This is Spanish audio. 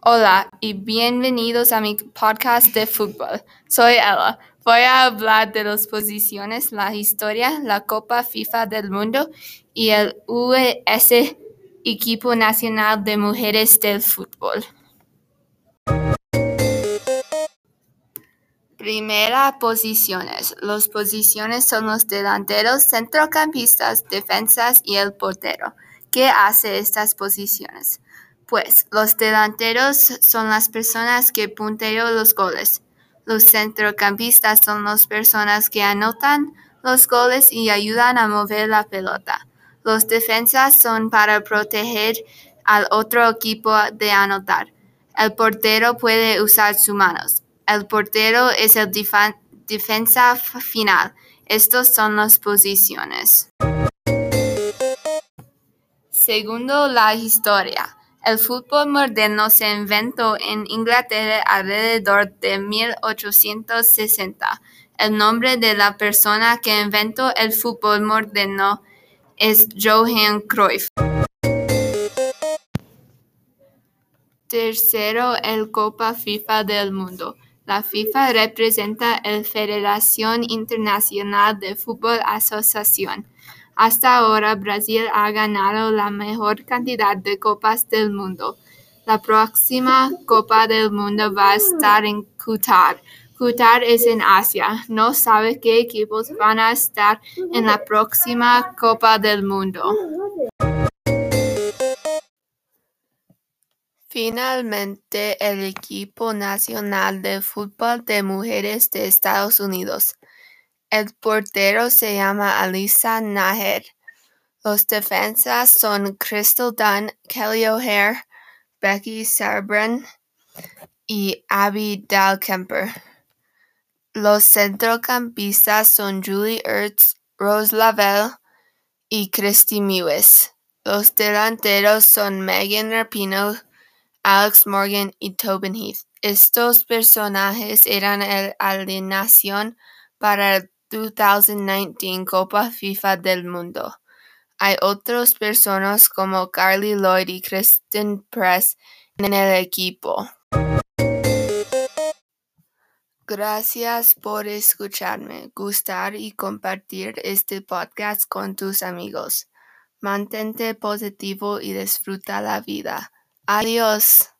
Hola y bienvenidos a mi podcast de fútbol. Soy Ella. Voy a hablar de las posiciones, la historia, la Copa FIFA del Mundo y el US Equipo Nacional de Mujeres del Fútbol. Primera posiciones. Las posiciones son los delanteros, centrocampistas, defensas y el portero. ¿Qué hace estas posiciones? Pues los delanteros son las personas que puntean los goles. Los centrocampistas son las personas que anotan los goles y ayudan a mover la pelota. Los defensas son para proteger al otro equipo de anotar. El portero puede usar sus manos. El portero es el defensa final. Estas son las posiciones. Segundo, la historia. El fútbol moderno se inventó en Inglaterra alrededor de 1860. El nombre de la persona que inventó el fútbol moderno es Johann Cruyff. Tercero, el Copa FIFA del Mundo. La FIFA representa la Federación Internacional de Fútbol Asociación. Hasta ahora Brasil ha ganado la mayor cantidad de Copas del Mundo. La próxima Copa del Mundo va a estar en Qatar. Qatar es en Asia. No sabe qué equipos van a estar en la próxima Copa del Mundo. Finalmente, el equipo nacional de fútbol de mujeres de Estados Unidos. El portero se llama Alisa Naher. Los defensas son Crystal Dunn, Kelly O'Hare, Becky Sarbrand y Abby Dahlkemper. Los centrocampistas son Julie Ertz, Rose Lavelle y Christy Mewes. Los delanteros son Megan Rapino, Alex Morgan y Tobin Heath. Estos personajes eran el alineación para el 2019 Copa FIFA del Mundo. Hay otras personas como Carly Lloyd y Kristen Press en el equipo. Gracias por escucharme, gustar y compartir este podcast con tus amigos. Mantente positivo y disfruta la vida. Adiós.